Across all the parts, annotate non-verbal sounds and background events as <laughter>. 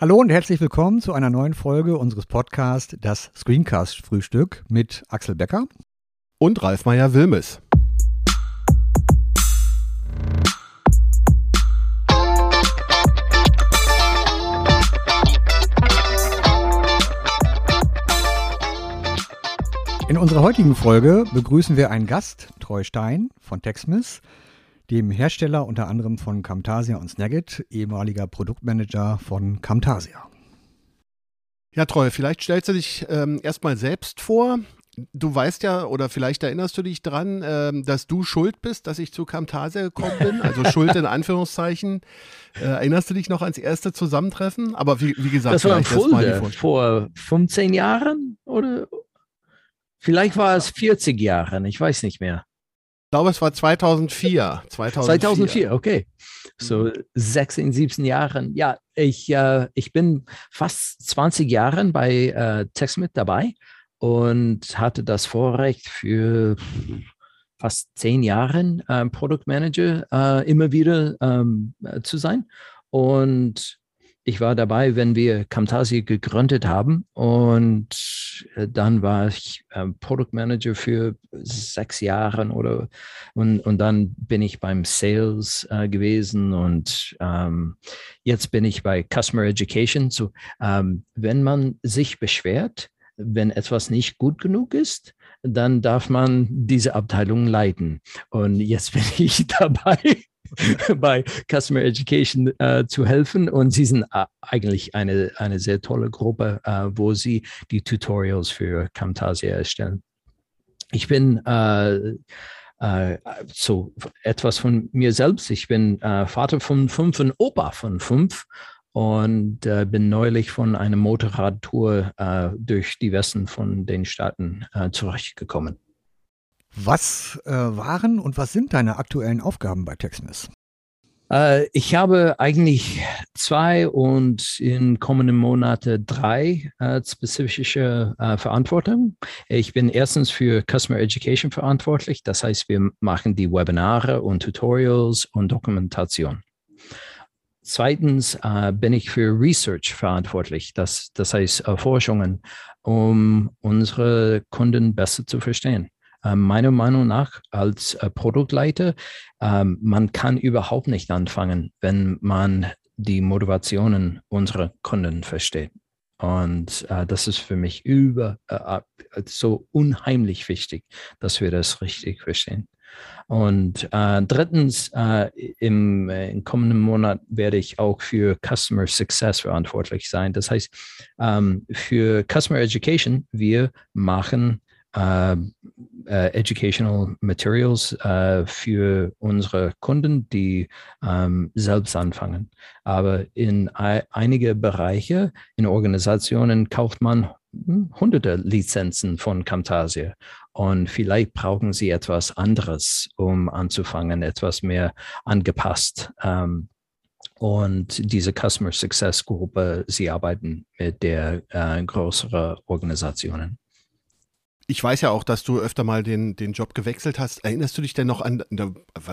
Hallo und herzlich willkommen zu einer neuen Folge unseres Podcasts Das Screencast Frühstück mit Axel Becker und Ralf Meyer Wilmes. In unserer heutigen Folge begrüßen wir einen Gast, Treu Stein von Texmis, dem Hersteller unter anderem von Camtasia und Snagit, ehemaliger Produktmanager von Camtasia. Ja, Treu, vielleicht stellst du dich ähm, erstmal selbst vor. Du weißt ja, oder vielleicht erinnerst du dich dran, ähm, dass du schuld bist, dass ich zu Camtasia gekommen bin. Also <laughs> schuld in Anführungszeichen. Äh, erinnerst du dich noch ans erste Zusammentreffen? Aber wie, wie gesagt, das war in Fulda vor 15 Jahren oder vielleicht war es 40 Jahre, ich weiß nicht mehr glaube, es war 2004. 2004, 2004 okay. So 16, 17 Jahren. Ja, ich, äh, ich bin fast 20 Jahre bei äh, TextMit dabei und hatte das Vorrecht für fast zehn Jahre äh, Produktmanager äh, immer wieder ähm, zu sein. Und ich war dabei, wenn wir Camtasia gegründet haben und äh, dann war ich äh, Produktmanager für sechs Jahre oder und, und dann bin ich beim Sales äh, gewesen und ähm, jetzt bin ich bei Customer Education. So, ähm, wenn man sich beschwert, wenn etwas nicht gut genug ist, dann darf man diese Abteilung leiten. Und jetzt bin <laughs> ich dabei, <laughs> bei Customer Education äh, zu helfen. Und sie sind äh, eigentlich eine, eine sehr tolle Gruppe, äh, wo sie die Tutorials für Camtasia erstellen. Ich bin äh, äh, so etwas von mir selbst. Ich bin äh, Vater von fünf und Opa von fünf und bin neulich von einer Motorradtour durch die Westen von den Staaten zurückgekommen. Was äh, waren und was sind deine aktuellen Aufgaben bei TechSmith? Äh, ich habe eigentlich zwei und in kommenden Monaten drei äh, spezifische äh, Verantwortungen. Ich bin erstens für Customer Education verantwortlich. Das heißt, wir machen die Webinare und Tutorials und Dokumentation. Zweitens äh, bin ich für Research verantwortlich, das, das heißt äh, Forschungen, um unsere Kunden besser zu verstehen. Ähm, meiner Meinung nach als äh, Produktleiter, ähm, man kann überhaupt nicht anfangen, wenn man die Motivationen unserer Kunden versteht. Und äh, das ist für mich über äh, so unheimlich wichtig, dass wir das richtig verstehen. Und äh, drittens, im, im, kommenden Monat werde ich auch für Customer Success verantwortlich sein. Das heißt, ähm, für Customer Education, wir machen Educational Materials äh, für unsere Kunden, die ähm, selbst anfangen. Aber in einige Bereiche, in Organisationen kauft man hm, hunderte Lizenzen von Camtasia. Und vielleicht brauchen sie etwas anderes, um anzufangen, etwas mehr angepasst. Ähm, und diese Customer Success Gruppe, sie arbeiten mit der äh, größeren Organisationen ich weiß ja auch, dass du öfter mal den, den Job gewechselt hast. Erinnerst du dich denn noch an,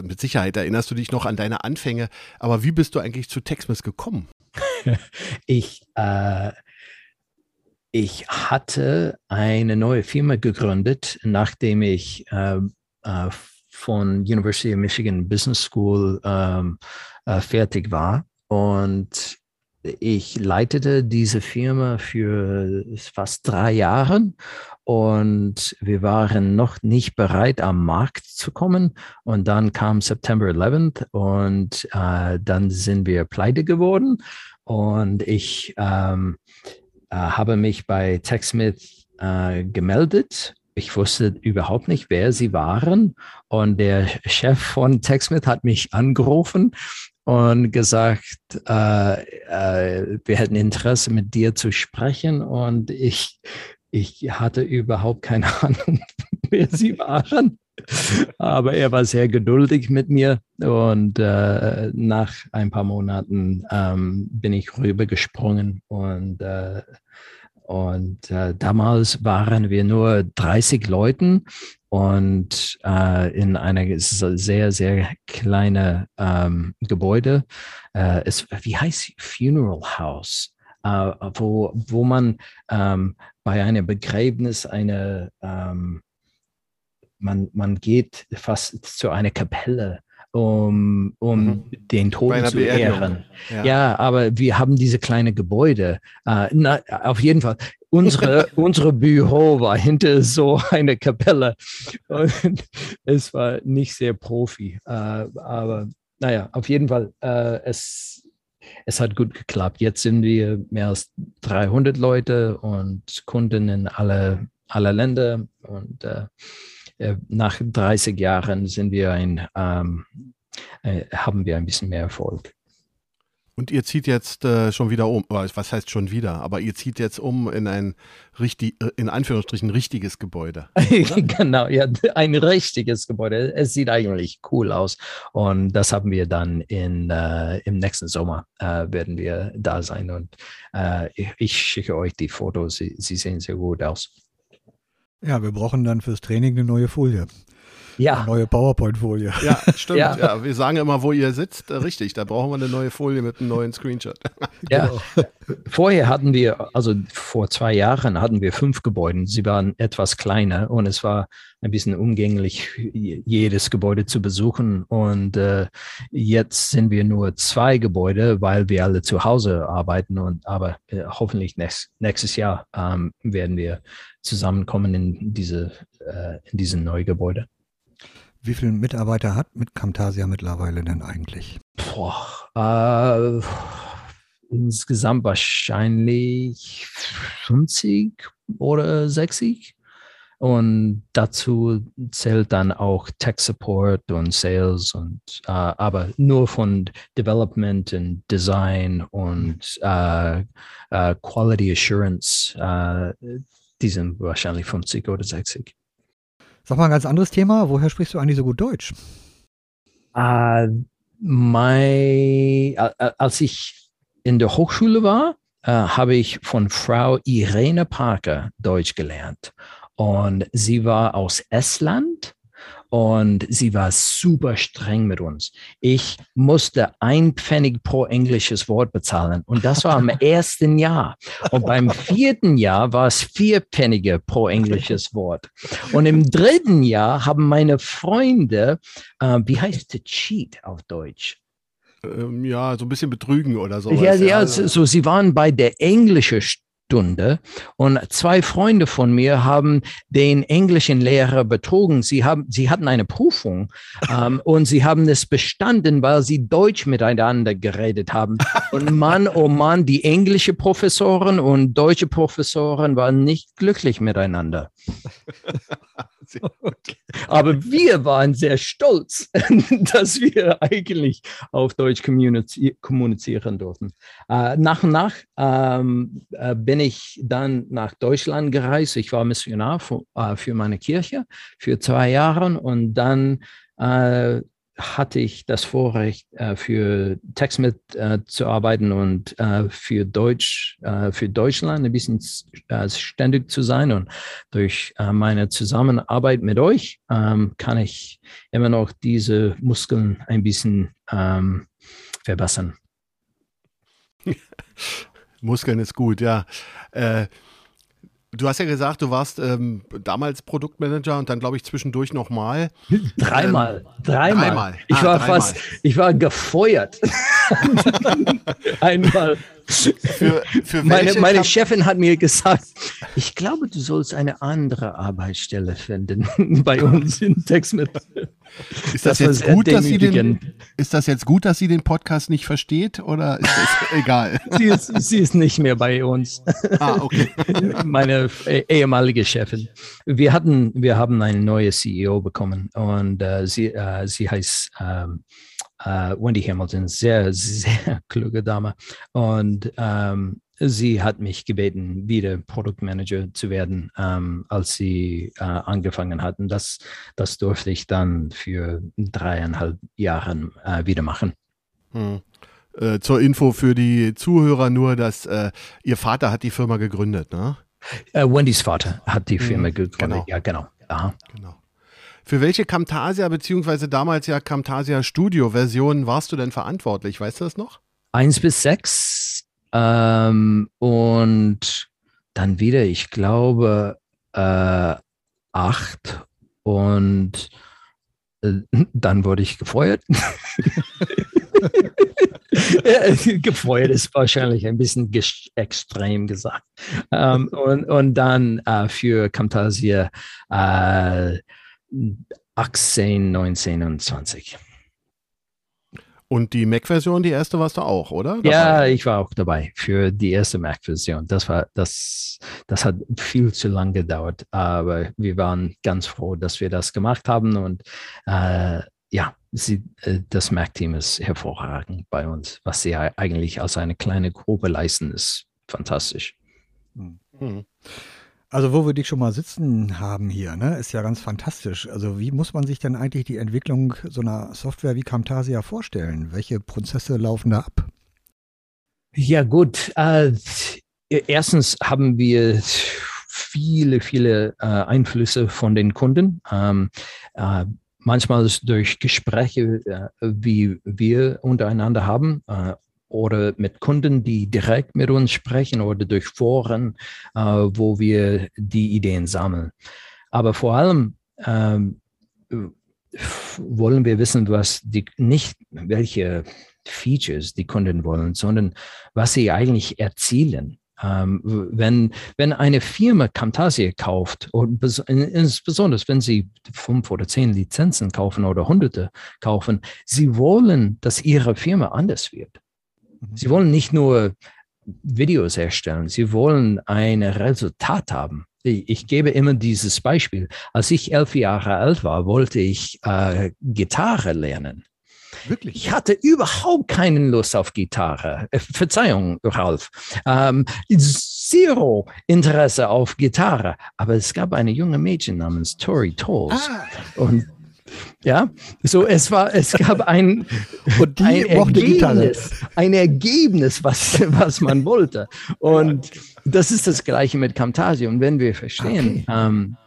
mit Sicherheit erinnerst du dich noch an deine Anfänge, aber wie bist du eigentlich zu Texmas gekommen? <laughs> ich, äh, ich hatte eine neue Firma gegründet, nachdem ich äh, äh, von University of Michigan Business School ähm, äh, fertig war. Und ich leitete diese Firma für fast drei Jahre und wir waren noch nicht bereit, am Markt zu kommen. Und dann kam September 11th und äh, dann sind wir pleite geworden. Und ich ähm, äh, habe mich bei TechSmith äh, gemeldet ich wusste überhaupt nicht, wer sie waren. Und der Chef von TechSmith hat mich angerufen und gesagt, äh, äh, wir hätten Interesse mit dir zu sprechen. Und ich, ich hatte überhaupt keine <laughs> Ahnung, wer sie waren. Aber er war sehr geduldig mit mir und äh, nach ein paar Monaten ähm, bin ich rübergesprungen und äh, und äh, damals waren wir nur 30 Leuten und äh, in einer sehr, sehr kleine ähm, Gebäude. Äh, es, wie heißt Funeral House? äh, wo, wo man ähm, bei einem Begräbnis eine, ähm, man, man geht fast zu einer Kapelle um, um mhm. den Toten zu ehren. Ja. ja. aber wir haben diese kleine Gebäude. Uh, na, auf jeden Fall. Unsere, <laughs> unsere Büro war hinter so eine Kapelle. Und <laughs> es war nicht sehr profi. Uh, aber naja, auf jeden Fall, uh, es, es hat gut geklappt. Jetzt sind wir mehr als 300 Leute und Kunden in alle, alle Länder. Und nach 30 Jahren sind wir ein, ähm, äh, haben wir ein bisschen mehr Erfolg. Und ihr zieht jetzt äh, schon wieder um, was heißt schon wieder, aber ihr zieht jetzt um in ein richtig, äh, in Anführungsstrichen richtiges Gebäude. <laughs> genau, ja, ein richtiges Gebäude. Es sieht eigentlich cool aus. Und das haben wir dann in, äh, im nächsten Sommer äh, werden wir da sein. Und äh, ich schicke euch die Fotos, sie, sie sehen sehr gut aus. Ja, wir brauchen dann fürs Training eine neue Folie. Ja. Eine neue PowerPoint-Folie. Ja, stimmt. Ja. ja. wir sagen immer, wo ihr sitzt. Äh, richtig, da brauchen wir eine neue Folie mit einem neuen Screenshot. <laughs> Ja. Genau. Vorher hatten wir, also vor zwei Jahren hatten wir fünf Gebäude. Sie waren etwas kleiner und es war ein bisschen umgänglich, jedes Gebäude zu besuchen. Und äh, jetzt sind wir nur zwei Gebäude, weil wir alle zu Hause arbeiten. Und aber äh, hoffentlich nächst, nächstes Jahr ähm, werden wir zusammenkommen in diese äh, in diesen neuen Gebäude. Wie viele Mitarbeiter hat mit Camtasia mittlerweile denn eigentlich? Boah, äh, insgesamt wahrscheinlich 50 oder 60. Und dazu zählt dann auch Tech Support und Sales und äh, aber nur von Development und Design und äh, äh, Quality Assurance, äh, die sind wahrscheinlich 50 oder 60. Sag mal ein ganz anderes Thema. Woher sprichst du eigentlich so gut Deutsch? Uh, mein, als ich in der Hochschule war, uh, habe ich von Frau Irene Parker Deutsch gelernt. Und sie war aus Estland und sie war super streng mit uns. Ich musste ein Pfennig pro englisches Wort bezahlen und das war im <laughs> ersten Jahr. Und beim vierten Jahr war es vier Pfennige pro englisches Wort. Und im dritten Jahr haben meine Freunde, äh, wie heißt to cheat auf Deutsch? Ähm, ja, so ein bisschen betrügen oder so. Ja, ja, so, sie waren bei der englischen Stunde. Und zwei Freunde von mir haben den englischen Lehrer betrogen. Sie, haben, sie hatten eine Prüfung ähm, <laughs> und sie haben es bestanden, weil sie Deutsch miteinander geredet haben. Und Mann, oh Mann, die englische Professoren und deutsche Professoren waren nicht glücklich miteinander. <laughs> <laughs> Aber wir waren sehr stolz, <laughs> dass wir eigentlich auf Deutsch kommunizieren durften. Äh, nach und nach ähm, äh, bin ich dann nach Deutschland gereist. Ich war Missionar für, äh, für meine Kirche für zwei Jahre und dann äh, hatte ich das Vorrecht, äh, für TextMit äh, zu arbeiten und äh, für Deutsch, äh, für Deutschland ein bisschen äh, ständig zu sein. Und durch äh, meine Zusammenarbeit mit euch ähm, kann ich immer noch diese Muskeln ein bisschen ähm, verbessern. <laughs> Muskeln ist gut, ja. Du hast ja gesagt, du warst ähm, damals Produktmanager und dann glaube ich zwischendurch nochmal. Dreimal. Ähm, dreimal. dreimal. Ich ah, war dreimal. fast, ich war gefeuert. <laughs> Einmal. Für, für meine, meine Chefin hat mir gesagt, ich glaube, du sollst eine andere Arbeitsstelle finden <laughs> bei uns in Textmet. Ist das, das jetzt gut, dass sie den, ist das jetzt gut, dass sie den Podcast nicht versteht oder ist das <laughs> egal? sie, ist, sie ist nicht mehr bei uns. Ah, okay. <laughs> Meine ehemalige Chefin. Wir hatten, wir haben eine neue CEO bekommen und uh, sie, uh, sie heißt uh, äh, Wendy Hamilton, sehr, sehr <laughs> kluge Dame und ähm, sie hat mich gebeten, wieder Produktmanager zu werden, ähm, als sie äh, angefangen hatten. Das, das durfte ich dann für dreieinhalb Jahre äh, wieder machen. Hm. Äh, zur Info für die Zuhörer nur, dass äh, ihr Vater hat die Firma gegründet, ne? Äh, Wendys Vater hat die Firma hm, gegründet. Genau. Ja, genau. Aha. genau. Für welche Camtasia beziehungsweise damals ja Camtasia Studio Version warst du denn verantwortlich? Weißt du das noch? Eins bis sechs Ähm, und dann wieder, ich glaube, äh, acht und äh, <laughs> dann wurde ich gefeuert. <laughs> <laughs> gefeuert ist wahrscheinlich ein bisschen extrem gesagt. Ähm, und, und dann äh, für Camtasia äh, 18, 19 und 20. Und die Mac-Version, die erste warst du auch, oder? Dabei? Ja, ich war auch dabei für die erste Mac-Version. Das war, das, das hat viel zu lange gedauert, aber wir waren ganz froh, dass wir das gemacht haben und äh, ja, sie, äh, das Mac-Team ist hervorragend bei uns. Was sie eigentlich als eine kleine Gruppe leisten, ist fantastisch. Mhm. Also wo wir dich schon mal sitzen haben hier, ne, ist ja ganz fantastisch. Also wie muss man sich denn eigentlich die Entwicklung so einer Software wie Camtasia vorstellen? Welche Prozesse laufen da ab? Ja gut, äh, erstens haben wir viele, viele äh, Einflüsse von den Kunden. Ähm, äh, manchmal durch Gespräche, äh, wie wir untereinander haben äh, oder mit Kunden, die direkt mit uns sprechen oder durch Foren, äh, wo wir die Ideen sammeln. Aber vor allem ähm, wollen wir wissen, was die nicht welche Features die Kunden wollen, sondern was sie eigentlich erzielen. Ähm, wenn, wenn eine Firma Camtasia kauft, und insbesondere wenn sie fünf oder zehn Lizenzen kaufen oder hunderte kaufen, sie wollen, dass ihre Firma anders wird. Mhm. Sie wollen nicht nur Videos erstellen, sie wollen ein Resultat haben. Ich gebe immer dieses Beispiel. Als ich elf Jahre alt war, wollte ich äh, Gitarre lernen. Wirklich? Ich hatte überhaupt keine Lust auf Gitarre. Äh, Verzeihung, Ralf. Ähm, zero Interesse auf Gitarre. Aber es gab eine junge Mädchen namens Tori Tolls. Ah. Und ja, so es war, es gab ein, <laughs> ein Ergebnis, ein Ergebnis, was, was man wollte. Und das ist das Gleiche mit Camtasia. Und wenn wir verstehen, okay. ähm,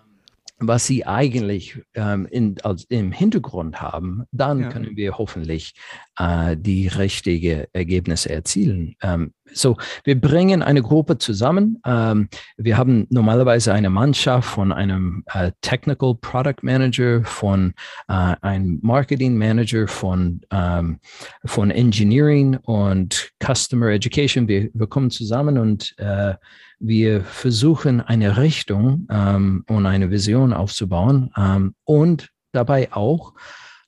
was sie eigentlich ähm, in, als, im Hintergrund haben, dann ja. können wir hoffentlich äh, die richtigen Ergebnisse erzielen. Ähm, so, wir bringen eine Gruppe zusammen. Ähm, wir haben normalerweise eine Mannschaft von einem äh, Technical Product Manager, von äh, einem Marketing Manager, von, ähm, von Engineering und Customer Education. Wir, wir kommen zusammen und äh, wir versuchen eine Richtung ähm, und eine Vision aufzubauen ähm, und dabei auch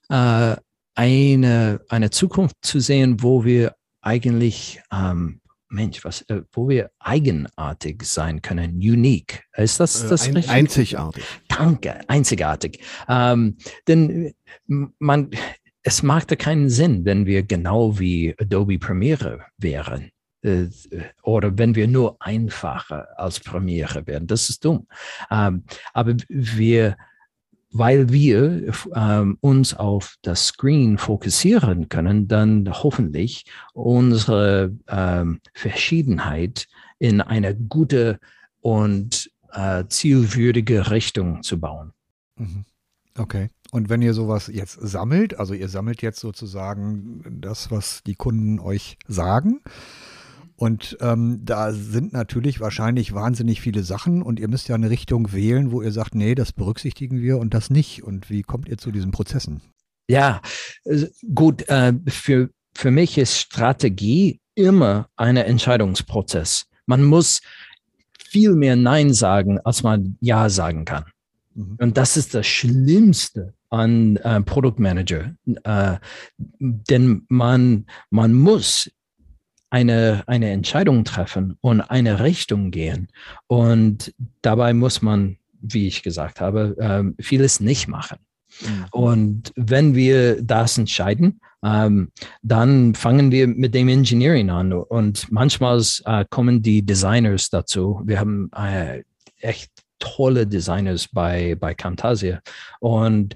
äh, eine, eine Zukunft zu sehen, wo wir eigentlich, ähm, Mensch, was, äh, wo wir eigenartig sein können, unique. Ist das äh, das Ein, richtig? Einzigartig. Danke, einzigartig. Ähm, denn man, es machte keinen Sinn, wenn wir genau wie Adobe Premiere wären. Äh, oder wenn wir nur einfacher als Premiere werden. Das ist dumm. Ähm, aber wir, weil wir ähm, uns auf das Screen fokussieren können, dann hoffentlich unsere ähm, Verschiedenheit in eine gute und äh, zielwürdige Richtung zu bauen. Mhm. Okay. Und wenn ihr sowas jetzt sammelt, also ihr sammelt jetzt sozusagen das, was die Kunden euch sagen, und ähm, da sind natürlich wahrscheinlich wahnsinnig viele Sachen und ihr müsst ja eine Richtung wählen, wo ihr sagt, nee, das berücksichtigen wir und das nicht. Und wie kommt ihr zu diesen Prozessen? Ja, gut, äh, für, für mich ist Strategie immer ein Entscheidungsprozess. Man muss viel mehr Nein sagen, als man Ja sagen kann. Mhm. Und das ist das Schlimmste an äh, Produktmanager. Äh, denn man, man muss eine, eine Entscheidung treffen und eine Richtung gehen. Und dabei muss man, wie ich gesagt habe, ähm, vieles nicht machen. Mhm. Und wenn wir das entscheiden, ähm, dann fangen wir mit dem Engineering an. Und manchmal äh, kommen die Designers dazu. Wir haben äh, echt tolle Designers bei, bei Camtasia. Und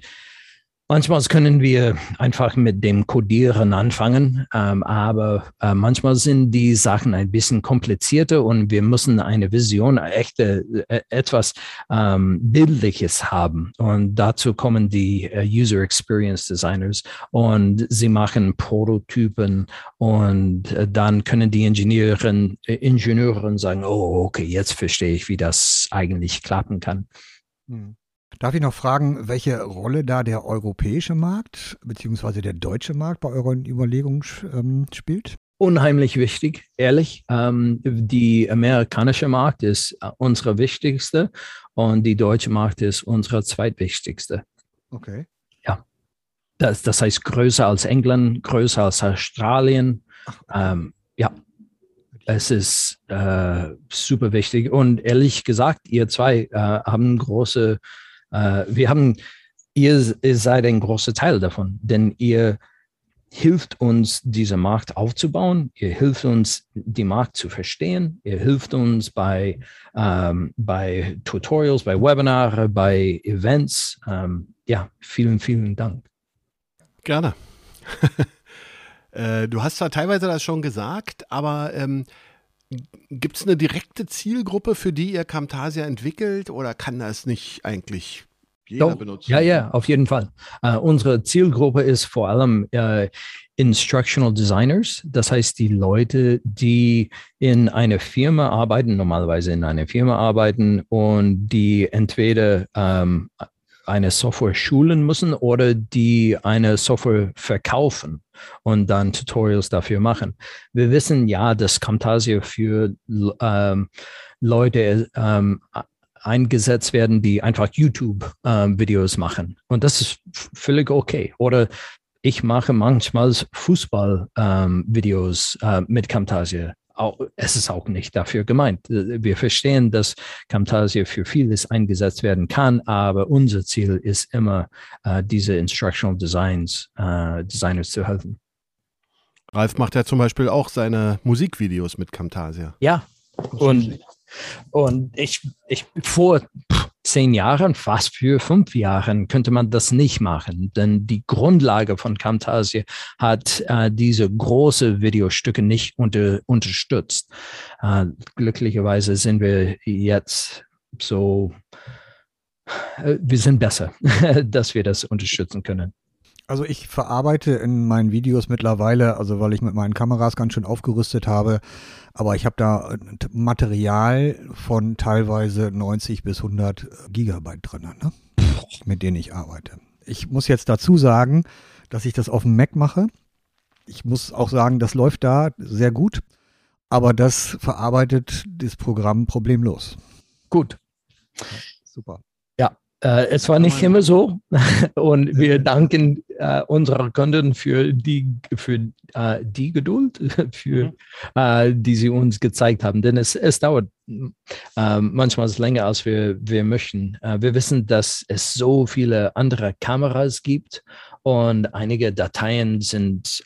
Manchmal können wir einfach mit dem Codieren anfangen, ähm, aber äh, manchmal sind die Sachen ein bisschen komplizierter und wir müssen eine Vision, echte, äh, etwas ähm, Bildliches haben. Und dazu kommen die äh, User Experience Designers und sie machen Prototypen und äh, dann können die Ingenieuren, äh, Ingenieuren sagen, oh, okay, jetzt verstehe ich, wie das eigentlich klappen kann. Hm. Darf ich noch fragen, welche Rolle da der europäische Markt bzw. der deutsche Markt bei euren Überlegungen ähm, spielt? Unheimlich wichtig, ehrlich. Ähm, die amerikanische Markt ist äh, unsere wichtigste und die deutsche Markt ist unsere zweitwichtigste. Okay. Ja. Das, das heißt größer als England, größer als Australien. Ähm, ja. Es ist äh, super wichtig. Und ehrlich gesagt, ihr zwei äh, haben große äh, wir haben, ihr, ihr seid ein großer Teil davon, denn ihr hilft uns, diese Markt aufzubauen. Ihr hilft uns, die Markt zu verstehen. Ihr hilft uns bei, ähm, bei Tutorials, bei Webinare, bei Events. Ähm, ja, vielen, vielen Dank. Gerne. <laughs> äh, du hast zwar teilweise das schon gesagt, aber ähm, Gibt es eine direkte Zielgruppe, für die ihr Camtasia entwickelt oder kann das nicht eigentlich jeder Doch, benutzen? Ja, ja, auf jeden Fall. Uh, unsere Zielgruppe ist vor allem uh, Instructional Designers, das heißt die Leute, die in einer Firma arbeiten, normalerweise in einer Firma arbeiten und die entweder um, eine Software schulen müssen oder die eine Software verkaufen und dann Tutorials dafür machen. Wir wissen ja, dass Camtasia für ähm, Leute ähm, eingesetzt werden, die einfach YouTube-Videos ähm, machen. Und das ist völlig okay. Oder ich mache manchmal Fußball-Videos ähm, äh, mit Camtasia auch, es ist auch nicht dafür gemeint. Äh, wir verstehen, dass Camtasia für vieles eingesetzt werden kann, aber unser Ziel ist immer, äh, diese Instructional Designs, äh, Designers zu helfen. Ralf macht ja zum Beispiel auch seine Musikvideos mit Camtasia. Ja, und, und ich, ich vor zehn Jahren, fast für fünf Jahren, könnte man das nicht machen. Denn die Grundlage von Camtasia hat äh, diese große Videostücke nicht unter, unterstützt. Äh, glücklicherweise sind wir jetzt so, äh, wir sind besser, <laughs> dass wir das unterstützen können. Also ich verarbeite in meinen Videos mittlerweile, also weil ich mit meinen Kameras ganz schön aufgerüstet habe, aber ich habe da äh, Material von teilweise 90 bis 100 Gigabyte drin, ne? mit denen ich arbeite. Ich muss jetzt dazu sagen, dass ich das auf dem Mac mache. Ich muss auch sagen, das läuft da sehr gut, aber das verarbeitet das Programm problemlos. Gut. super. Äh, es war nicht immer so <laughs> und wir danken äh, unserer Kunden für die, für, äh, die Geduld, <laughs> für, mhm. Äh, die sie uns gezeigt haben. Denn es, es dauert ähm, manchmal länger, als wir, wir möchten. Äh, wir wissen, dass es so viele andere Kameras gibt und einige Dateien sind,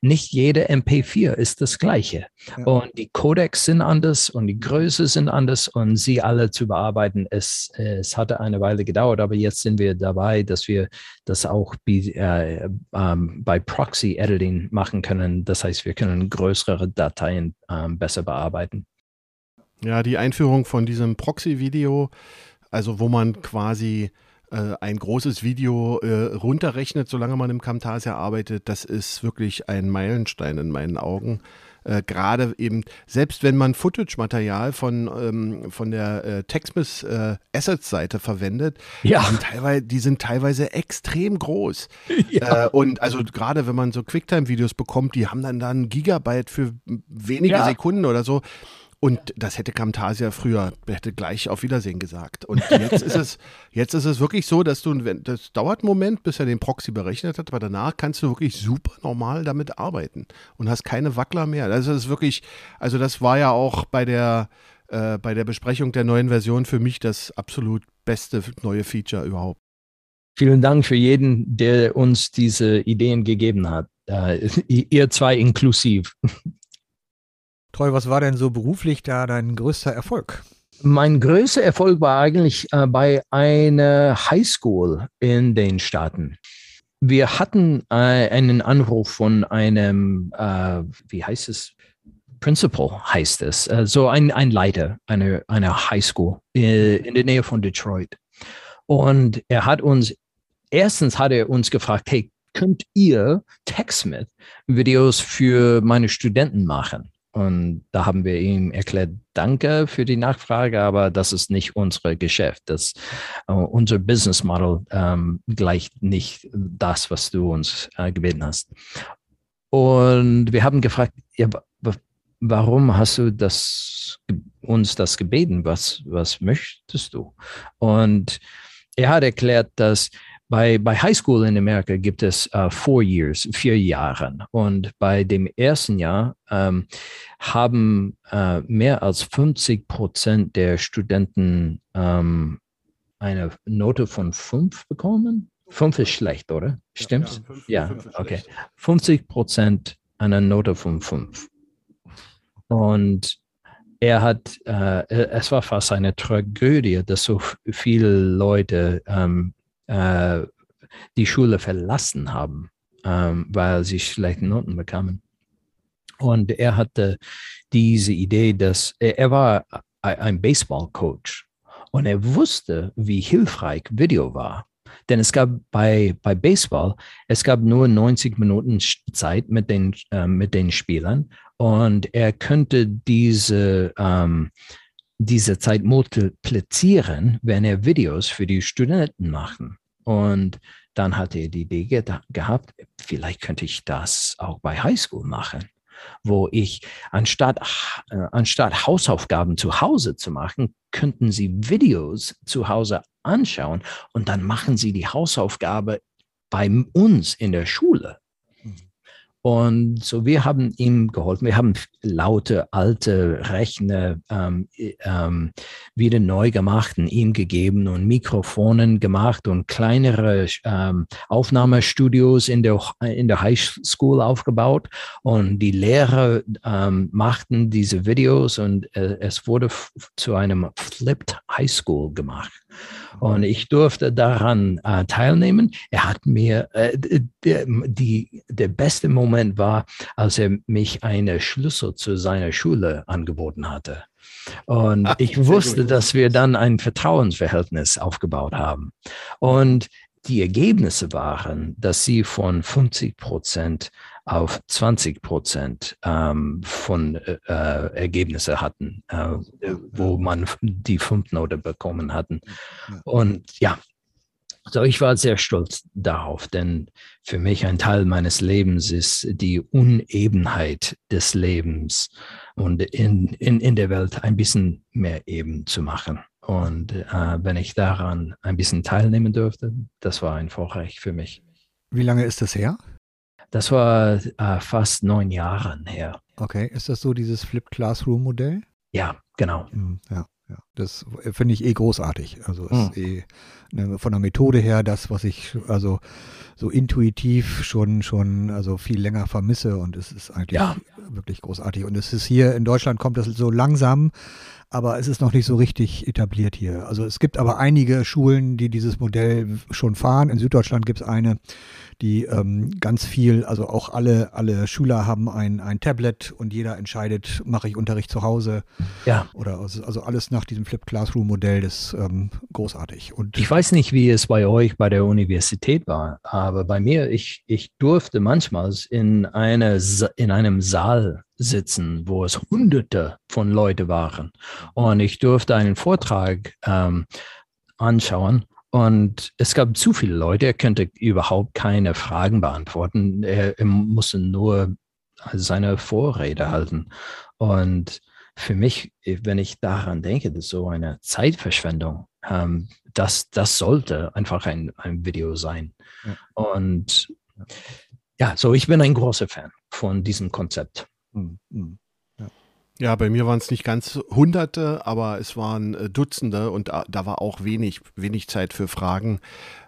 nicht jede MP4 ist das gleiche. Ja. Und die Codecs sind anders und die Größe sind anders und sie alle zu bearbeiten, es, es hatte eine Weile gedauert, aber jetzt sind wir dabei, dass wir das auch äh, ähm, bei Proxy Editing machen können. Das heißt, wir können größere Dateien ähm, besser bearbeiten. Ja, die Einführung von diesem Proxy-Video, also wo man quasi äh, ein großes Video äh, runterrechnet, solange man im Camtasia arbeitet, das ist wirklich ein Meilenstein in meinen Augen. Äh, Gerade eben, selbst wenn man Footage-Material von, ähm, von der äh, Textmiss äh, Assets-Seite verwendet, ja. die, sind teilweise, die sind teilweise extrem groß. <laughs> Ja. Äh, und also gerade wenn man so Quicktime-Videos bekommt, die haben dann dann Gigabyte für wenige ja. Sekunden oder so. Und das hätte Camtasia früher, hätte gleich auf Wiedersehen gesagt. Und jetzt ist es, <laughs> jetzt ist es wirklich so, dass du, das dauert einen Moment, bis er den Proxy berechnet hat, aber danach kannst du wirklich super normal damit arbeiten und hast keine Wackler mehr. Das ist wirklich, also das war ja auch bei der, äh, bei der Besprechung der neuen Version für mich das absolut beste neue Feature überhaupt. Vielen Dank für jeden, der uns diese Ideen gegeben hat. Uh, <laughs> ihr zwei inklusiv. Treu, was war denn so beruflich da dein größter Erfolg? Mein größter Erfolg war eigentlich äh, bei einer Highschool in den Staaten. wir hatten äh, einen Anruf von einem, äh, wie heißt es? Principal heißt es, äh, so ein, ein Leiter einer, einer Highschool äh, in der Nähe von Detroit. Und er hat uns, erstens hat er uns gefragt, hey, könnt ihr TechSmith Videos für meine Studenten machen? Und da haben wir ihm erklärt, danke für die Nachfrage, aber das ist nicht unser Geschäft. Das, uh, unser Business Model ähm, gleicht nicht das, was du uns äh, gebeten hast. Und wir haben gefragt, ja, warum hast du das, uns das gebeten? Was, was möchtest du? Und er hat erklärt, dass bei, bei High School in Amerika gibt es uh, four years, vier Jahre. Und bei dem ersten Jahr ähm, haben äh, mehr als 50 Prozent der Studenten ähm, eine Note von fünf bekommen. Fünf ist schlecht, oder? Stimmt? Ja, fünf, ja fünf okay. 50 Prozent eine Note von fünf. Und er hat, äh, es war fast eine Tragödie, dass so viele Leute ähm, äh, die Schule verlassen haben, ähm, weil sie schlechte Noten bekamen. Und er hatte diese Idee, dass er, er war ein Baseball-Coach und er wusste, wie hilfreich Video war. Denn es gab bei, bei Baseball, es gab nur 90 Minuten Zeit mit den, äh, mit den Spielern und er könnte diese, ähm, diese Zeit multiplizieren, wenn er Videos für die Studenten machen. Und dann hat er die Idee ge gehabt, vielleicht könnte ich das auch bei Highschool machen, wo ich anstatt, äh, anstatt Hausaufgaben zu Hause zu machen, könnten Sie Videos zu Hause anschauen und dann machen Sie die Hausaufgabe bei uns in der Schule. Und so, wir haben ihm geholfen. Wir haben laute, alte Rechner ähm, ähm, wieder neu gemacht und ihm gegeben und Mikrofonen gemacht und kleinere ähm, Aufnahmestudios in der, in der High School aufgebaut. Und die Lehrer ähm, machten diese Videos und äh, es wurde zu einem Flipped High School gemacht. Und ich durfte daran äh, teilnehmen. Er hat mir, äh, der, die, der beste Moment war, als er mich eine Schlüssel zu seiner Schule angeboten hatte. Und Ach, ich wusste, dass wir dann ein Vertrauensverhältnis aufgebaut haben. Und die Ergebnisse waren, dass sie von 50 Prozent auf 20 Prozent ähm, von äh, äh, Ergebnisse hatten, äh, wo man die Fünfnote bekommen hatten. Und ja, so ich war sehr stolz darauf, denn für mich ein Teil meines Lebens ist die Unebenheit des Lebens und in, in, in der Welt ein bisschen mehr eben zu machen. Und äh, wenn ich daran ein bisschen teilnehmen durfte, das war ein Vorrecht für mich. Wie lange ist das her? Das war äh, fast neun Jahre her. Okay, ist das so dieses Flipped Classroom Modell? Ja, genau. Hm, ja, ja. Das finde ich eh großartig. Also ist mhm. eh ne, von der Methode her das, was ich also so intuitiv schon schon also viel länger vermisse und es ist eigentlich ja. wirklich großartig. Und es ist hier in Deutschland kommt das so langsam, aber es ist noch nicht so richtig etabliert hier. Also es gibt aber einige Schulen, die dieses Modell schon fahren. In Süddeutschland gibt es eine, die ähm, ganz viel, also auch alle, alle Schüler haben ein, ein Tablet und jeder entscheidet, mache ich Unterricht zu Hause. Ja. Oder also, also alles nach diesem Flip Classroom Modell, das ähm, großartig. Und ich weiß nicht, wie es bei euch bei der Universität war, aber bei mir, ich, ich durfte manchmal in, eine, in einem Saal sitzen, wo es hunderte von Leuten waren. Und ich durfte einen Vortrag ähm, anschauen und es gab zu viele Leute, er könnte überhaupt keine Fragen beantworten. Er, er musste nur seine Vorrede halten. Und für mich, wenn ich daran denke, das ist so eine Zeitverschwendung. Ähm, das, das sollte einfach ein, ein Video sein. Ja. Und ja, so ich bin ein großer Fan von diesem Konzept. Mhm. Ja. Bei mir waren es nicht ganz Hunderte, aber es waren äh, Dutzende und da, da, war auch wenig, wenig Zeit für Fragen.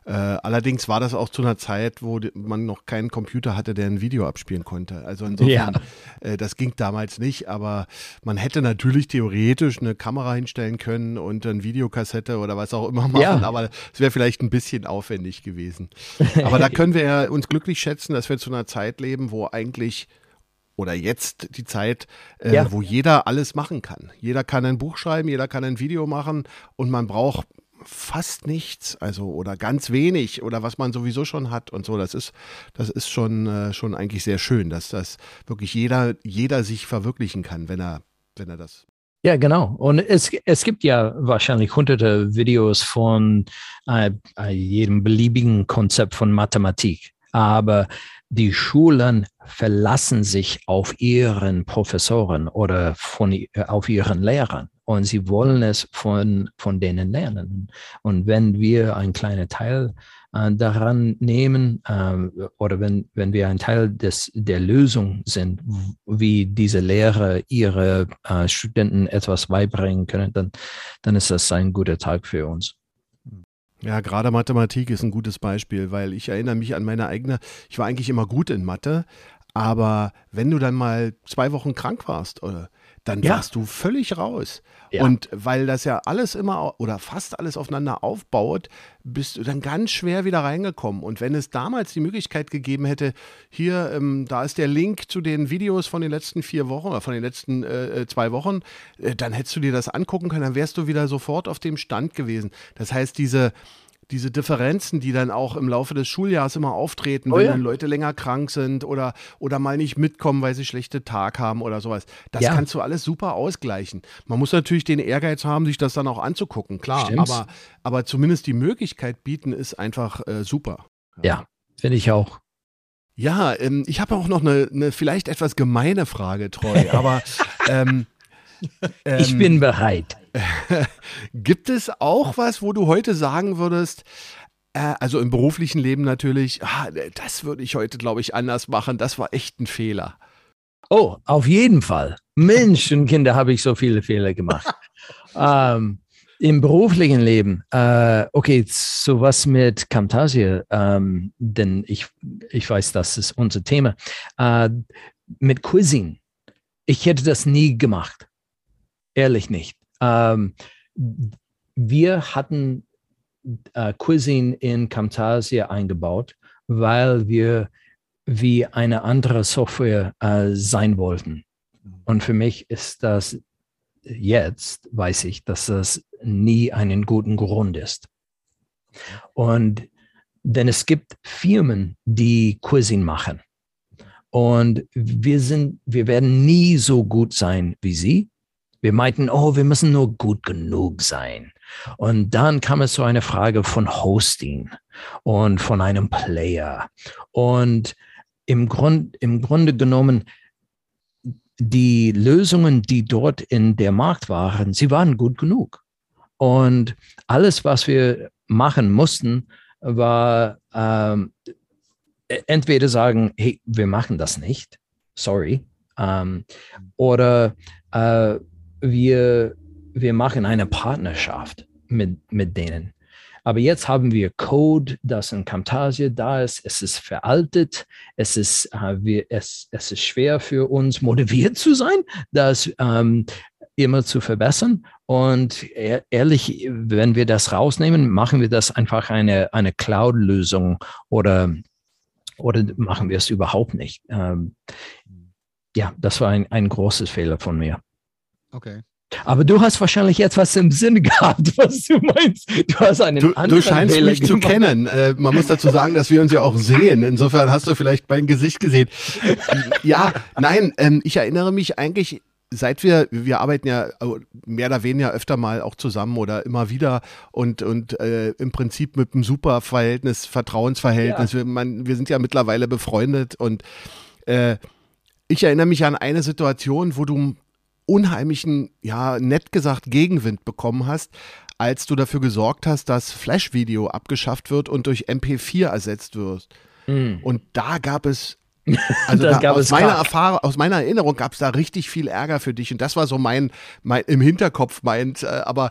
Äh, allerdings war das auch zu einer Zeit, wo man noch keinen Computer hatte, der ein Video abspielen konnte. Also insofern, ja. äh, das ging damals nicht, aber man hätte natürlich theoretisch eine Kamera hinstellen können und eine Videokassette oder was auch immer machen, ja. aber es wäre vielleicht ein bisschen aufwendig gewesen. Aber da <laughs> können wir ja uns glücklich schätzen, dass wir zu einer Zeit leben, wo eigentlich oder jetzt die Zeit, äh, ja. wo jeder alles machen kann. Jeder kann ein Buch schreiben, jeder kann ein Video machen und man braucht fast nichts, also oder ganz wenig oder was man sowieso schon hat und so. Das ist, das ist schon, äh, schon eigentlich sehr schön, dass das wirklich jeder, jeder sich verwirklichen kann, wenn er, wenn er das. Ja, genau. Und es, es gibt ja wahrscheinlich hunderte Videos von äh, äh jedem beliebigen Konzept von Mathematik. Aber die Schulen verlassen sich auf ihren Professoren oder von, äh, auf ihren Lehrern und sie wollen es von, von denen lernen. Und wenn wir einen kleinen Teil äh, daran nehmen äh, oder wenn, wenn wir ein Teil des, der Lösung sind, wie diese Lehrer ihre äh, Studenten etwas beibringen können, dann, dann ist das ein guter Tag für uns. Ja, gerade Mathematik ist ein gutes Beispiel, weil ich erinnere mich an meine eigene, ich war eigentlich immer gut in Mathe, aber wenn du dann mal zwei Wochen krank warst, oder, dann ja. warst du völlig raus. Ja. Und weil das ja alles immer oder fast alles aufeinander aufbaut, bist du dann ganz schwer wieder reingekommen. Und wenn es damals die Möglichkeit gegeben hätte, hier, ähm, da ist der Link zu den Videos von den letzten vier Wochen oder von den letzten äh, äh zwei Wochen, äh, dann hättest du dir das angucken können, dann wärst du wieder sofort auf dem Stand gewesen. Das heißt, diese, diese Differenzen, die dann auch im Laufe des Schuljahres immer auftreten, oh, wenn ja. dann Leute länger krank sind oder, oder mal nicht mitkommen, weil sie schlechte Tag haben oder sowas. Das ja. kannst du alles super ausgleichen. Man muss natürlich den Ehrgeiz haben, sich das dann auch anzugucken, klar. Aber, aber zumindest die Möglichkeit bieten ist einfach äh, super. Ja, ja finde ich auch. Ja, ähm, ich habe auch noch eine, eine, vielleicht etwas gemeine Frage, Treu, aber <laughs> ähm, ich bin ähm, bereit. <laughs> Gibt es auch was, wo du heute sagen würdest, äh, also im beruflichen Leben natürlich, ah, das würde ich heute, glaube ich, anders machen, das war echt ein Fehler? Oh, auf jeden Fall. Menschenkinder habe ich so viele Fehler gemacht. <laughs> ähm, Im beruflichen Leben, äh, okay, so was mit Camtasia, ähm, denn ich, ich weiß, das ist unser Thema. Äh, mit Quizzing, ich hätte das nie gemacht. Ehrlich nicht. Ähm, wir hatten äh, Quizzing in Camtasia eingebaut, weil wir wie eine andere Software äh, sein wollten. Und für mich ist das jetzt, weiß ich, dass das nie einen guten Grund ist. Und denn es gibt Firmen, die Quizzing machen. Und wir sind, wir werden nie so gut sein wie sie. Wir meinten, oh, wir müssen nur gut genug sein. Und dann kam es zu einer Frage von Hosting und von einem Player. Und im, Grund, im Grunde genommen, die Lösungen, die dort in der Markt waren, sie waren gut genug. Und alles, was wir machen mussten, war ähm, entweder sagen, hey, wir machen das nicht, sorry, ähm, oder äh, wir, wir machen eine Partnerschaft mit, mit denen. Aber jetzt haben wir Code, das in Camtasia da ist. Es ist veraltet. Es ist, äh, wir, es, es ist schwer für uns motiviert zu sein, das ähm, immer zu verbessern. Und ehrlich, wenn wir das rausnehmen, machen wir das einfach eine, eine Cloud-Lösung oder, oder machen wir es überhaupt nicht. Ähm, ja, das war ein, ein großes Fehler von mir. Okay. Aber du hast wahrscheinlich etwas im Sinn <laughs> gehabt, was du meinst. Du hast einen du, du scheinst Fehler mich gemacht. zu kennen. Äh, man muss dazu sagen, dass wir uns ja auch sehen. Insofern hast du vielleicht mein Gesicht gesehen. ja, nein, ähm, ich erinnere mich eigentlich seit wir, wir arbeiten ja äh, mehr oder weniger öfter mal auch zusammen oder immer wieder und, und äh, im Prinzip mit einem super Verhältnis, Vertrauensverhältnis. Ja. Wir, man, wir sind ja mittlerweile befreundet und äh, ich erinnere mich an eine Situation, wo du unheimlichen, ja, nett gesagt, Gegenwind bekommen hast, als du dafür gesorgt hast, dass Flash-Video abgeschafft wird und durch MP4 ersetzt wird. Mhm. Und da gab es <laughs> Also da, aus, meiner Erfahrung, aus meiner Erinnerung gab es da richtig viel Ärger für dich und das war so mein, mein im Hinterkopf meint, äh, aber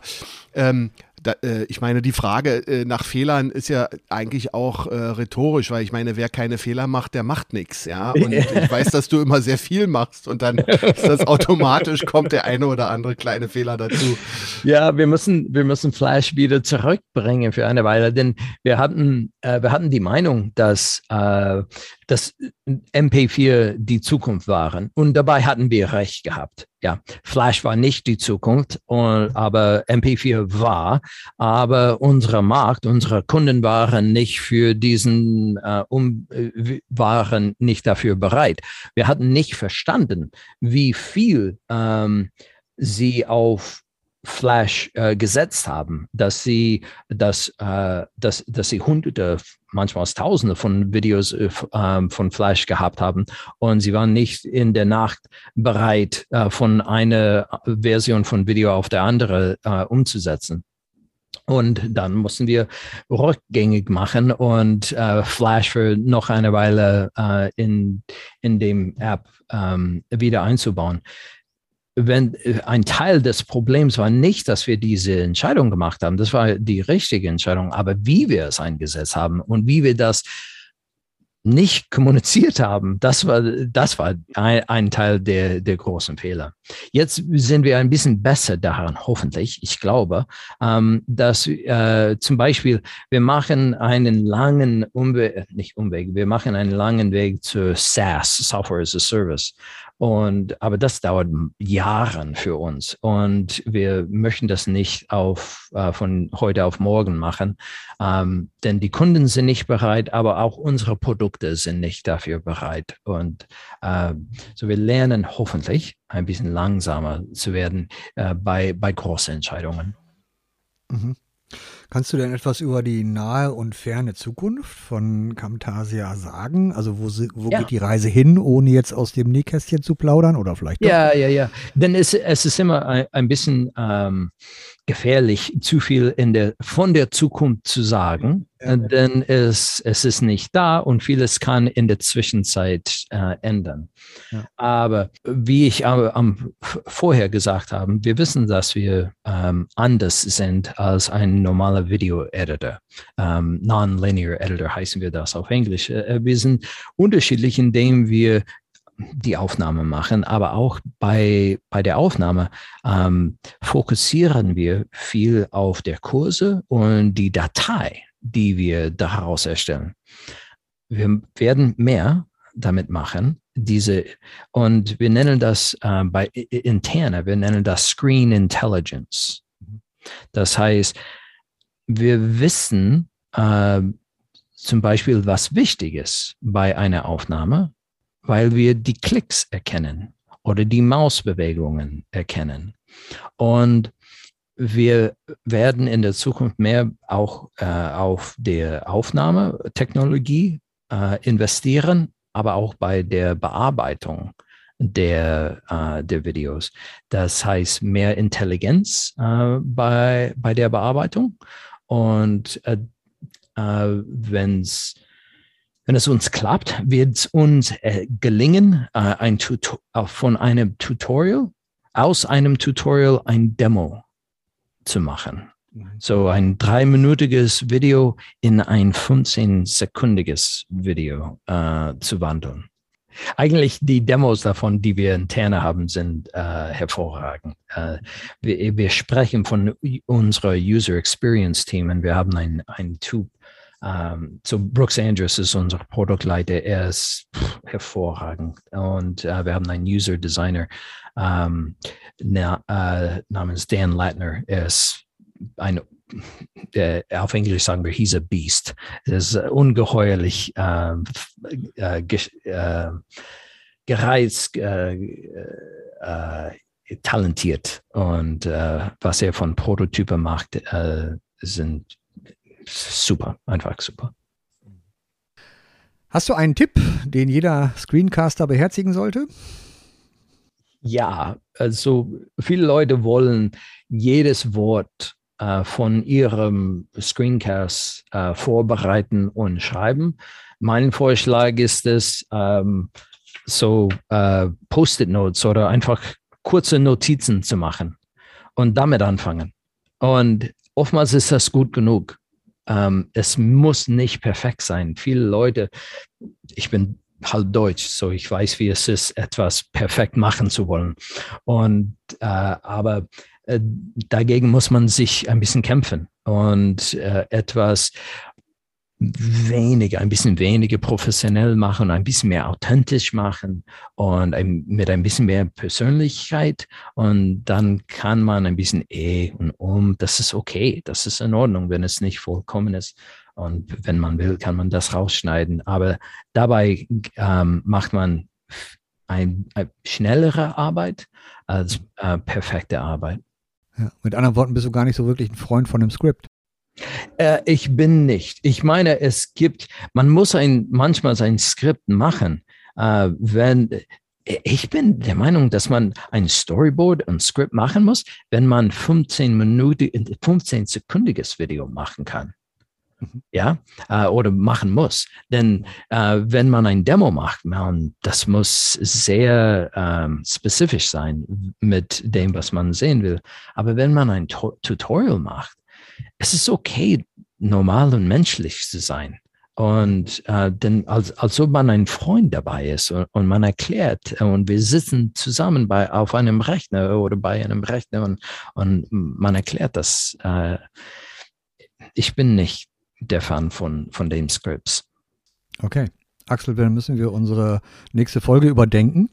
ähm, da, äh, ich meine, die Frage äh, nach Fehlern ist ja eigentlich auch äh, rhetorisch, weil ich meine, wer keine Fehler macht, der macht nichts, ja. <laughs> Und ich weiß, dass du immer sehr viel machst und dann ist das automatisch, kommt der eine oder andere kleine Fehler dazu. Ja, wir müssen, wir müssen Flash wieder zurückbringen für eine Weile, denn wir hatten, äh, wir hatten die Meinung, dass, äh, dass MP4 die Zukunft waren und dabei hatten wir recht gehabt ja, Flash war nicht die Zukunft, und, aber MP4 war. Aber unser Markt, unsere Kunden waren nicht für diesen, äh, um, äh, waren nicht dafür bereit. Wir hatten nicht verstanden, wie viel ähm, sie auf Flash äh, gesetzt haben, dass sie, dass, äh, dass, dass sie hunderte, manchmal tausende von Videos äh, ähm, von Flash gehabt haben und sie waren nicht in der Nacht bereit, äh, von einer Version von Video auf der andere äh, umzusetzen. Und dann mussten wir rückgängig machen und äh, Flash für noch eine Weile äh, in, in dem App ähm, wieder einzubauen wenn äh, ein Teil des Problems war nicht, dass wir diese Entscheidung gemacht haben, das war die richtige Entscheidung, aber wie wir es eingesetzt haben und wie wir das nicht kommuniziert haben, das war, das war ein, ein, Teil der, der großen Fehler. Jetzt sind wir ein bisschen besser daran, hoffentlich. Ich glaube, ähm, dass äh, zum Beispiel wir machen einen langen Umweg, nicht Umweg, wir machen einen langen Weg zu SaaS, Software as a Service. Und, aber das dauert Jahre für uns. Und wir möchten das nicht auf, äh, von heute auf morgen machen. Ähm, denn die Kunden sind nicht bereit, aber auch unsere Produkte sind nicht dafür bereit. Und äh, so wir lernen hoffentlich ein bisschen langsamer zu werden äh, bei, bei großen Entscheidungen. Mhm. Kannst du denn etwas über die nahe und ferne Zukunft von Camtasia sagen? Also wo, wo ja. geht die Reise hin, ohne jetzt aus dem Nähkästchen zu plaudern oder vielleicht? Doch? Ja, ja, ja. Denn es, es ist immer ein, ein bisschen ähm, gefährlich, zu viel in der, von der Zukunft zu sagen, ja. denn es, es ist nicht da und vieles kann in der Zwischenzeit äh, ändern. Ja. Aber wie ich am, vorher gesagt habe, wir wissen, dass wir ähm, anders sind als ein normaler Video-Editor. Ähm, Non-Linear Editor heißen wir das auf Englisch. Äh, wir sind unterschiedlich, indem wir die Aufnahme machen, aber auch bei, bei der Aufnahme ähm, fokussieren wir viel auf der Kurse und die Datei, die wir daraus erstellen. Wir werden mehr damit machen, diese, und wir nennen das äh, bei interne, wir nennen das Screen Intelligence. Das heißt, wir wissen äh, zum Beispiel, was wichtig ist bei einer Aufnahme weil wir die Klicks erkennen oder die Mausbewegungen erkennen. Und wir werden in der Zukunft mehr auch äh, auf der Aufnahmetechnologie äh, investieren, aber auch bei der Bearbeitung der, äh, der Videos. Das heißt mehr Intelligenz äh, bei, bei der Bearbeitung. Und äh, äh, wenn es wenn es uns klappt, wird es uns äh, gelingen, äh, ein äh, von einem Tutorial, aus einem Tutorial ein Demo zu machen. So ein dreiminütiges Video in ein 15-sekundiges Video äh, zu wandeln. Eigentlich die Demos davon, die wir interne haben, sind äh, hervorragend. Äh, wir, wir, sprechen von unserer User Experience Team und wir haben ein, ein ähm, so Brooks Andrews ist unser Produktleiter. Er ist pff, hervorragend. Und uh, wir haben einen User Designer um, na, uh, namens Dan Latner. Er ist ein äh, auf Englisch sagen wir, he's a beast. Er ist ungeheuerlich äh, äh, äh, gereizt, äh, äh, talentiert. Und was er von Prototypen macht, sind super, einfach super. Hast du einen Tipp, den jeder Screencaster beherzigen sollte? Ja, also viele Leute wollen jedes Wort äh, von ihrem Screencast äh, vorbereiten und schreiben. mein Vorschlag ist es, ähm, so äh, Post-it-Notes oder einfach kurze Notizen zu machen und damit anfangen. Und oftmals ist das gut genug. Ähm, es muss nicht perfekt sein. Viele Leute, ich bin halb deutsch, so ich weiß, wie es ist, etwas perfekt machen zu wollen. Und äh, aber äh, dagegen muss man sich ein bisschen kämpfen und äh, etwas weniger, ein bisschen weniger professionell machen, ein bisschen mehr authentisch machen und ein, mit ein bisschen mehr Persönlichkeit. Und dann kann man ein bisschen eh und um. Das ist okay. Das ist in Ordnung, wenn es nicht vollkommen ist. Und wenn man will, kann man das rausschneiden. Aber dabei ähm, macht man ein, eine schnellere Arbeit als äh, perfekte Arbeit. Ja, mit anderen Worten bist du gar nicht so wirklich ein Freund von dem Skript. Äh, ich bin nicht. Ich meine, es gibt, man muss ein, manchmal sein Skript machen, äh, wenn, ich bin der Meinung, dass man ein Storyboard, ein Skript machen muss, wenn man 15 Minuten, 15 sekündiges Video machen kann. Mhm. Ja, äh, oder machen muss. Denn äh, wenn man ein Demo macht, man, das muss sehr ähm, spezifisch sein mit dem, was man sehen will. Aber wenn man ein Tutorial macht, es ist okay, normal und menschlich zu sein. Und äh, denn als, als ob man ein Freund dabei ist und, und, man erklärt und wir sitzen zusammen bei, auf einem Rechner oder bei einem Rechner und, und man erklärt das. Äh, ich bin nicht der Fan von, von den Scripts. Okay. Axel, dann müssen wir unsere nächste Folge überdenken.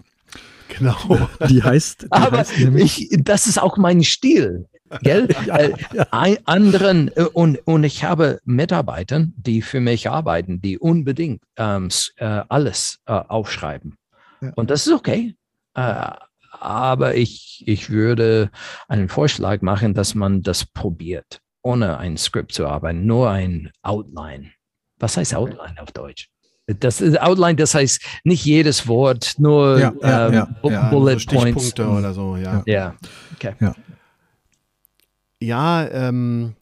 Genau. Die heißt. Die Aber heißt ich, das ist auch mein Stil. Gell? <laughs> ja, ja. anderen äh, und, und ich habe Mitarbeiter, die für mich arbeiten, die unbedingt ähm, äh, alles äh, aufschreiben. Ja. Und das ist okay. Äh, aber ich, ich würde einen Vorschlag machen, dass man das probiert, ohne ein Skript zu arbeiten, nur ein Outline. Was heißt Outline auf Deutsch? Das ist Outline, das heißt nicht jedes Wort, nur ja, ähm, ja, ja. Bullet so Points. oder so, ja. Ja, okay. Ja. Ja, ähm,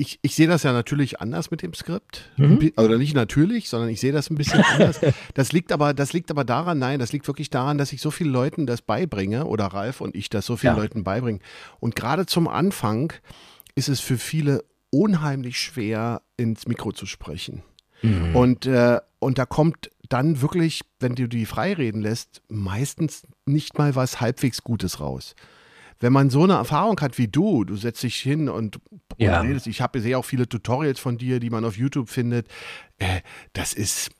ich, ich sehe das ja natürlich anders mit dem Skript. Mhm. Oder nicht natürlich, sondern ich sehe das ein bisschen anders. <laughs> Das liegt aber, das liegt aber daran, nein, das liegt wirklich daran, dass ich so vielen Leuten das beibringe oder Ralf und ich das so vielen ja. Leuten beibringen. Und gerade zum Anfang ist es für viele unheimlich schwer, ins Mikro zu sprechen. Mhm. Und, äh, und da kommt dann wirklich, wenn du die freireden lässt, meistens nicht mal was halbwegs Gutes raus wenn man so eine Erfahrung hat wie du, du setzt dich hin und, ja. redest, ich habe sehr auch viele Tutorials von dir, die man auf YouTube findet, äh, das ist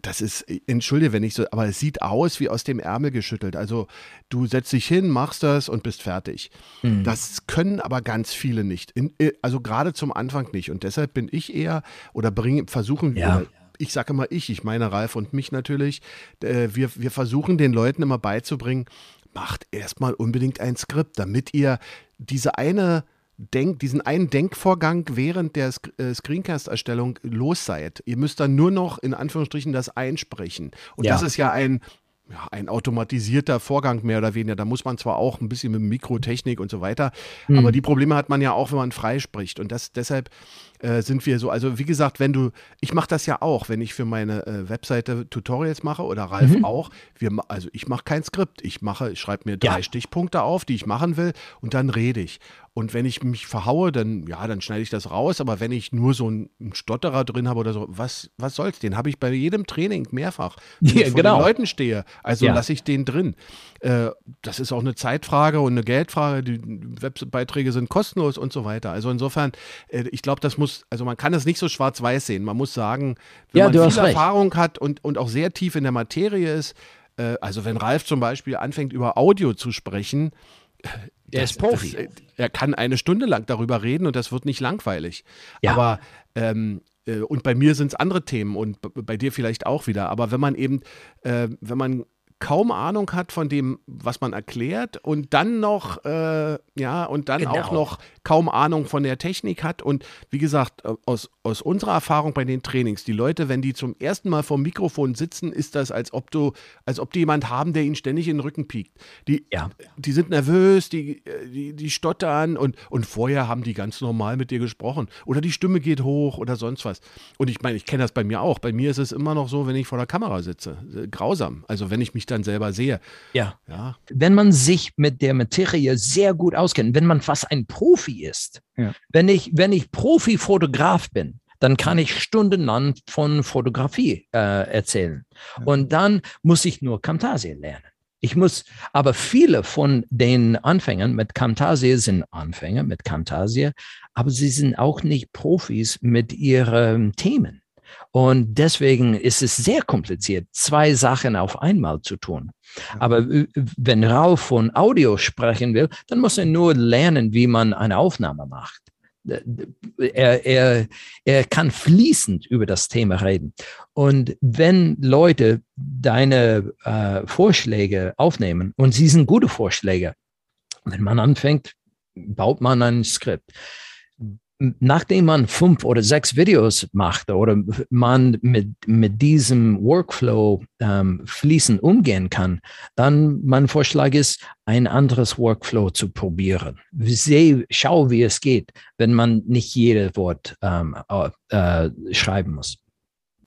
das ist, entschuldige, wenn ich so, aber es sieht aus wie aus dem Ärmel geschüttelt. Also du setzt dich hin, machst das und bist fertig. Mhm. Das können aber ganz viele nicht. In, äh, also gerade zum Anfang nicht. Und deshalb bin ich eher oder bringe, versuchen ja. wir, ich sage immer ich, ich meine Ralf und mich natürlich, äh, wir, wir versuchen den Leuten immer beizubringen, macht erstmal unbedingt ein Skript, damit ihr diese eine Denk, diesen einen Denkvorgang während der äh, Screencast-Erstellung los seid. Ihr müsst dann nur noch in Anführungsstrichen das einsprechen. Und ja. das ist ja ein ja, ein automatisierter Vorgang mehr oder weniger. Da muss man zwar auch ein bisschen mit Mikrotechnik und so weiter, mhm. aber die Probleme hat man ja auch, wenn man frei spricht. Und das deshalb äh, sind wir so. Also wie gesagt, wenn du, ich mache das ja auch, wenn ich für meine äh, Webseite Tutorials mache oder Ralf mhm. auch. Wir, also ich mache kein Skript. Ich mache, ich schreibe mir drei ja. Stichpunkte auf, die ich machen will, und dann rede ich. Und wenn ich mich verhaue, dann ja, dann schneide ich das raus. Aber wenn ich nur so einen, Stotterer drin habe oder so, was, was soll's? Den habe ich bei jedem Training mehrfach, wenn ja, ich vor genau. den Leuten stehe. Also ja. lasse ich den drin. Äh, das ist auch eine Zeitfrage und eine Geldfrage. Die Webbeiträge sind kostenlos und so weiter. Also insofern, äh, ich glaube, das muss, also man kann das nicht so schwarz-weiß sehen. Man muss sagen, wenn ja, man viel Erfahrung hat und, und auch sehr tief in der Materie ist, äh, also wenn Ralf zum Beispiel anfängt, über Audio zu sprechen, er ist Profi. Das, er kann eine Stunde lang darüber reden und das wird nicht langweilig. Ja. Aber ähm, äh, und bei mir sind es andere Themen und bei dir vielleicht auch wieder. Aber wenn man eben, äh, wenn man kaum Ahnung hat von dem, was man erklärt und dann noch, äh, ja, und dann Genau. auch noch kaum Ahnung von der Technik hat. Und wie gesagt, äh, aus, aus unserer Erfahrung bei den Trainings, die Leute, wenn die zum ersten Mal vor dem Mikrofon sitzen, ist das, als ob du, als ob die jemand haben, der ihnen ständig in den Rücken piekt. Die, Ja. die sind nervös, die, äh, die, die stottern und, und vorher haben die ganz normal mit dir gesprochen. Oder die Stimme geht hoch oder sonst was. Und ich meine, ich kenne das bei mir auch. Bei mir ist es immer noch so, wenn ich vor der Kamera sitze. Äh, Grausam. Also wenn ich mich dann selber sehe. Ja. Ja, wenn man sich mit der Materie sehr gut auskennt, wenn man fast ein Profi ist, Ja. wenn ich, wenn ich Profi-Fotograf bin, dann kann ich stundenlang von Fotografie äh, erzählen. Und dann muss ich nur Camtasia lernen. Ich muss, aber viele von den Anfängern mit Camtasia sind Anfänger mit Camtasia, aber sie sind auch nicht Profis mit ihren Themen. Und deswegen ist es sehr kompliziert, zwei Sachen auf einmal zu tun. Aber wenn Ralf von Audio sprechen will, dann muss er nur lernen, wie man eine Aufnahme macht. Er, er, er kann fließend über das Thema reden. Und wenn Leute deine äh, Vorschläge aufnehmen, und sie sind gute Vorschläge, wenn man anfängt, baut man ein Skript nachdem man fünf oder sechs Videos macht oder man mit, mit diesem Workflow ähm, fließend umgehen kann, dann mein Vorschlag ist, ein anderes Workflow zu probieren. Seh, schau, wie es geht, wenn man nicht jedes Wort ähm, äh, schreiben muss.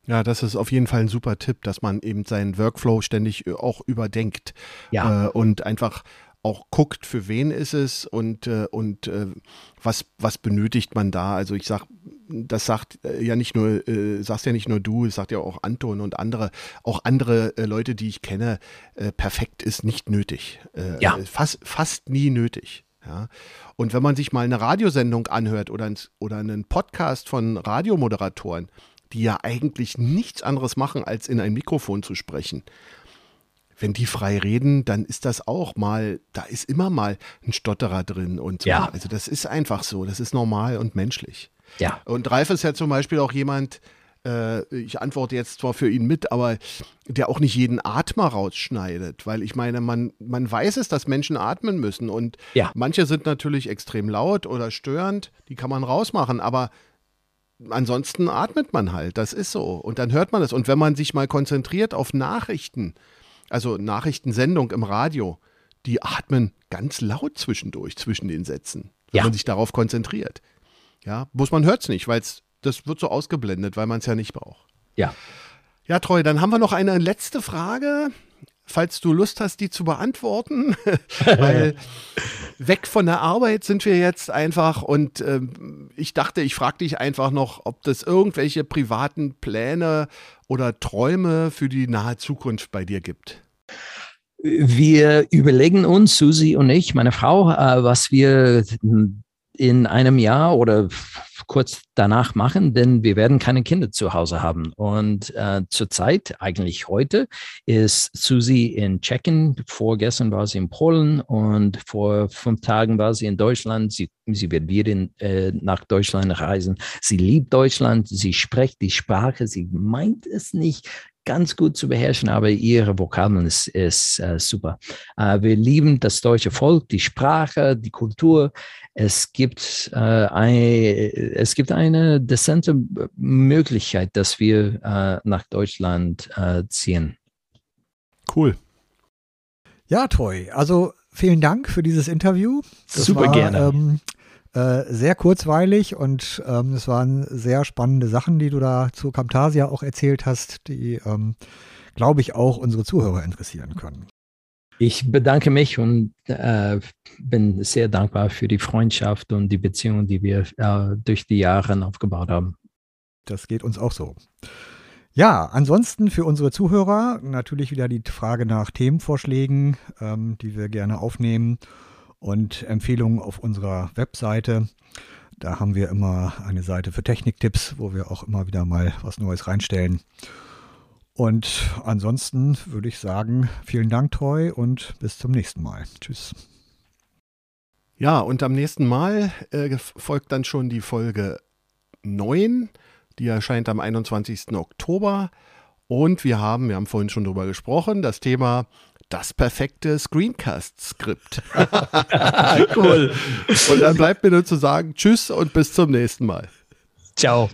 Ja, das ist auf jeden Fall ein super Tipp, dass man eben seinen Workflow ständig auch überdenkt Ja. äh, und einfach auch guckt, für wen ist es und, äh, und äh, was, was benötigt man da. Also ich sag, das sagt äh, ja nicht nur, äh, sagst ja nicht nur du, es sagt ja auch Anton und andere, auch andere äh, Leute, die ich kenne, äh, perfekt ist nicht nötig. Äh, Ja. Fast, fast nie nötig. Ja. Und wenn man sich mal eine Radiosendung anhört oder, ein, oder einen Podcast von Radiomoderatoren, die ja eigentlich nichts anderes machen, als in ein Mikrofon zu sprechen, wenn die frei reden, dann ist das auch mal, da ist immer mal ein Stotterer drin und so. Ja. Also das ist einfach so, das ist normal und menschlich. Ja. Und Ralf ist ja zum Beispiel auch jemand, äh, ich antworte jetzt zwar für ihn mit, aber der auch nicht jeden Atmer rausschneidet, weil ich meine, man, man weiß es, dass Menschen atmen müssen und Ja. manche sind natürlich extrem laut oder störend, die kann man rausmachen, aber ansonsten atmet man halt, das ist so und dann hört man es und wenn man sich mal konzentriert auf Nachrichten, also Nachrichtensendung im Radio, die atmen ganz laut zwischendurch, zwischen den Sätzen, wenn Ja. man sich darauf konzentriert. Ja, bloß man hört es nicht, weil das wird so ausgeblendet, weil man es ja nicht braucht. Ja. Ja, Treu, dann haben wir noch eine letzte Frage, falls du Lust hast, die zu beantworten. <laughs> weil <laughs> weg von der Arbeit sind wir jetzt einfach und ähm, ich dachte, ich frage dich einfach noch, ob das irgendwelche privaten Pläne oder Träume für die nahe Zukunft bei dir gibt. Wir überlegen uns, Susi und ich, meine Frau, äh, was wir in einem Jahr oder kurz danach machen, denn wir werden keine Kinder zu Hause haben. Und äh, zurzeit, eigentlich heute, ist Susi in Tschechien. Vorgestern war sie in Polen und vor fünf Tagen war sie in Deutschland. Sie, sie wird wieder in, äh, nach Deutschland reisen. Sie liebt Deutschland, sie spricht die Sprache, sie meint es nicht ganz gut zu beherrschen, aber ihre Vokabeln ist, ist äh, super. Äh, wir lieben das deutsche Volk, die Sprache, die Kultur. Es gibt, äh, ein, es gibt eine dezente Möglichkeit, dass wir äh, nach Deutschland äh, ziehen. Cool. Ja, Troy, also vielen Dank für dieses Interview. Das Super war, gerne. Ähm, äh, sehr kurzweilig und ähm, es waren sehr spannende Sachen, die du da zu Camtasia auch erzählt hast, die, ähm, glaube ich, auch unsere Zuhörer interessieren können. Ich bedanke mich und äh, bin sehr dankbar für die Freundschaft und die Beziehung, die wir äh, durch die Jahre aufgebaut haben. Das geht uns auch so. Ja, ansonsten für unsere Zuhörer natürlich wieder die Frage nach Themenvorschlägen, ähm, die wir gerne aufnehmen und Empfehlungen auf unserer Webseite. Da haben wir immer eine Seite für Techniktipps, wo wir auch immer wieder mal was Neues reinstellen. Und ansonsten würde ich sagen, vielen Dank, Treu, und bis zum nächsten Mal. Tschüss. Ja, und am nächsten Mal äh, folgt dann schon die Folge 9. Die erscheint am 21. Oktober. Und wir haben, wir haben vorhin schon drüber gesprochen, das Thema das perfekte Screencast-Skript. <laughs> cool. Und dann bleibt mir nur zu sagen, tschüss und bis zum nächsten Mal. Ciao.